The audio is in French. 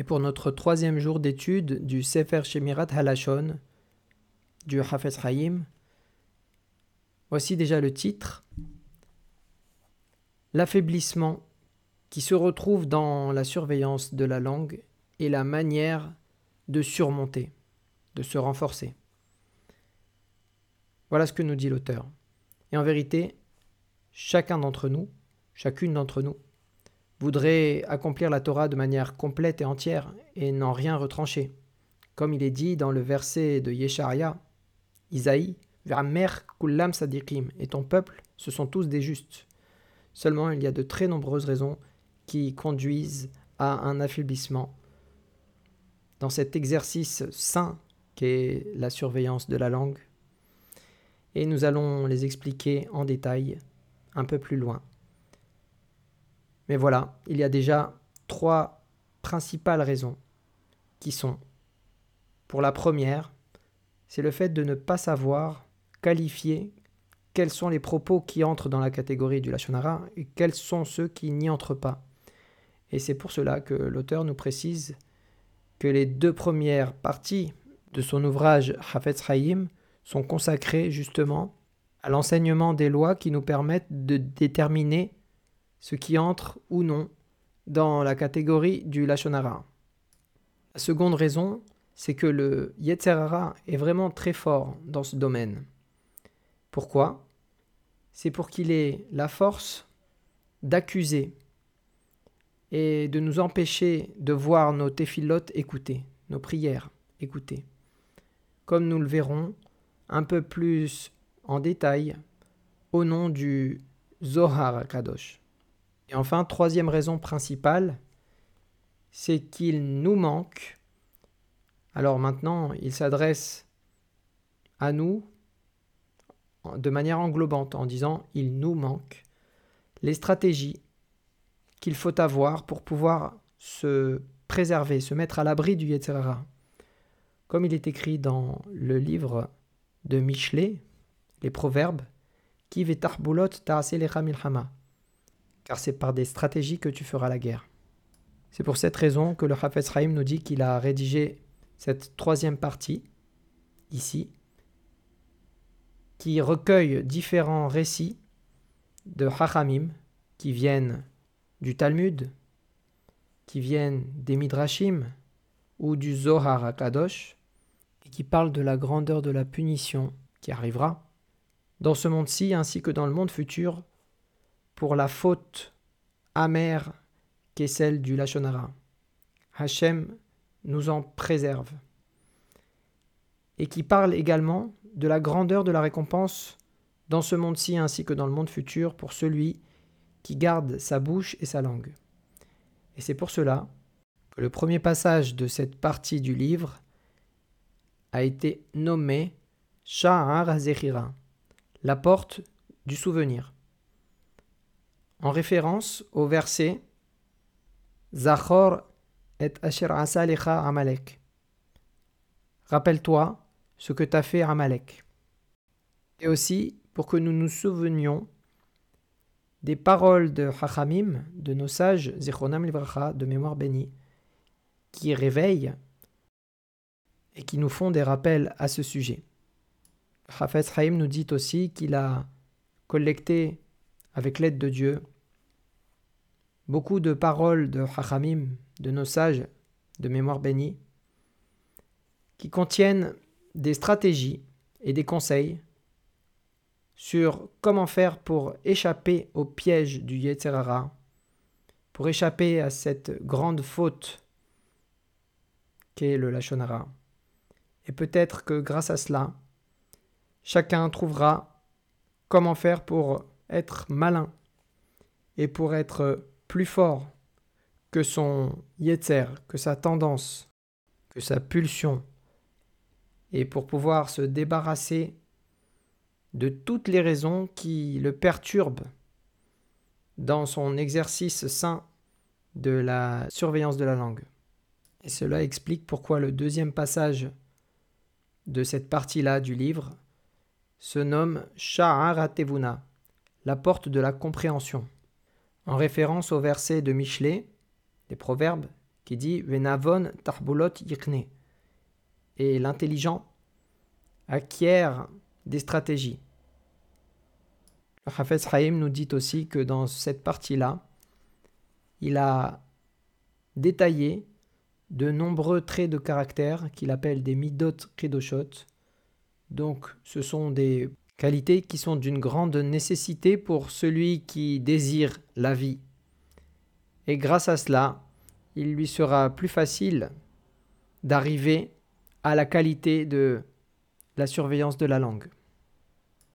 Et pour notre troisième jour d'étude du Sefer Shemirat Halashon du Hafez Haïm, voici déjà le titre L'affaiblissement qui se retrouve dans la surveillance de la langue et la manière de surmonter, de se renforcer. Voilà ce que nous dit l'auteur. Et en vérité, chacun d'entre nous, chacune d'entre nous, voudrait accomplir la Torah de manière complète et entière et n'en rien retrancher. Comme il est dit dans le verset de Yesharia, Isaïe, mer kullam sadiqim, et ton peuple, ce sont tous des justes. Seulement, il y a de très nombreuses raisons qui conduisent à un affaiblissement dans cet exercice saint qu'est la surveillance de la langue. Et nous allons les expliquer en détail un peu plus loin. Mais voilà, il y a déjà trois principales raisons qui sont, pour la première, c'est le fait de ne pas savoir qualifier quels sont les propos qui entrent dans la catégorie du Lachonara et quels sont ceux qui n'y entrent pas. Et c'est pour cela que l'auteur nous précise que les deux premières parties de son ouvrage Hafetz Haïm sont consacrées justement à l'enseignement des lois qui nous permettent de déterminer ce qui entre ou non dans la catégorie du Lachonara. La seconde raison, c'est que le Yetzerara est vraiment très fort dans ce domaine. Pourquoi? C'est pour qu'il ait la force d'accuser et de nous empêcher de voir nos téphilotes écouter, nos prières écouter. Comme nous le verrons un peu plus en détail au nom du Zohar Kadosh. Et enfin, troisième raison principale, c'est qu'il nous manque. Alors maintenant, il s'adresse à nous de manière englobante en disant il nous manque les stratégies qu'il faut avoir pour pouvoir se préserver, se mettre à l'abri du Yetzirah. Comme il est écrit dans le livre de Michelet, les Proverbes, qui vetarbulot ta'aselecha milhama car c'est par des stratégies que tu feras la guerre. C'est pour cette raison que le Hafez Haïm nous dit qu'il a rédigé cette troisième partie, ici, qui recueille différents récits de Hachamim qui viennent du Talmud, qui viennent des Midrashim ou du Zohar Akadosh, et qui parlent de la grandeur de la punition qui arrivera dans ce monde-ci ainsi que dans le monde futur pour la faute amère qu'est celle du Lachonara. Hachem nous en préserve. Et qui parle également de la grandeur de la récompense dans ce monde-ci ainsi que dans le monde futur pour celui qui garde sa bouche et sa langue. Et c'est pour cela que le premier passage de cette partie du livre a été nommé Sha'ar Zechira, la porte du souvenir en référence au verset Zachor et Asher Asalecha Amalek. Rappelle-toi ce que t'a fait Amalek. Et aussi pour que nous nous souvenions des paroles de Hachamim, de nos sages, Zechonam Livracha, de mémoire bénie, qui réveillent et qui nous font des rappels à ce sujet. Hafez Haïm nous dit aussi qu'il a collecté avec l'aide de Dieu, beaucoup de paroles de Hachamim, de nos sages de mémoire bénie, qui contiennent des stratégies et des conseils sur comment faire pour échapper au piège du Yetzerara, pour échapper à cette grande faute qu'est le Lachonara. Et peut-être que grâce à cela, chacun trouvera comment faire pour être malin et pour être plus fort que son yetzer, que sa tendance, que sa pulsion, et pour pouvoir se débarrasser de toutes les raisons qui le perturbent dans son exercice sain de la surveillance de la langue. Et cela explique pourquoi le deuxième passage de cette partie-là du livre se nomme Sha'aratevuna, la porte de la compréhension, en référence au verset de Michelet, des Proverbes, qui dit Venavon tarbulot yikne. Et l'intelligent acquiert des stratégies. Le Hafez Haïm nous dit aussi que dans cette partie-là, il a détaillé de nombreux traits de caractère qu'il appelle des midot kedoshot. Donc, ce sont des qualités qui sont d'une grande nécessité pour celui qui désire la vie. Et grâce à cela, il lui sera plus facile d'arriver à la qualité de la surveillance de la langue.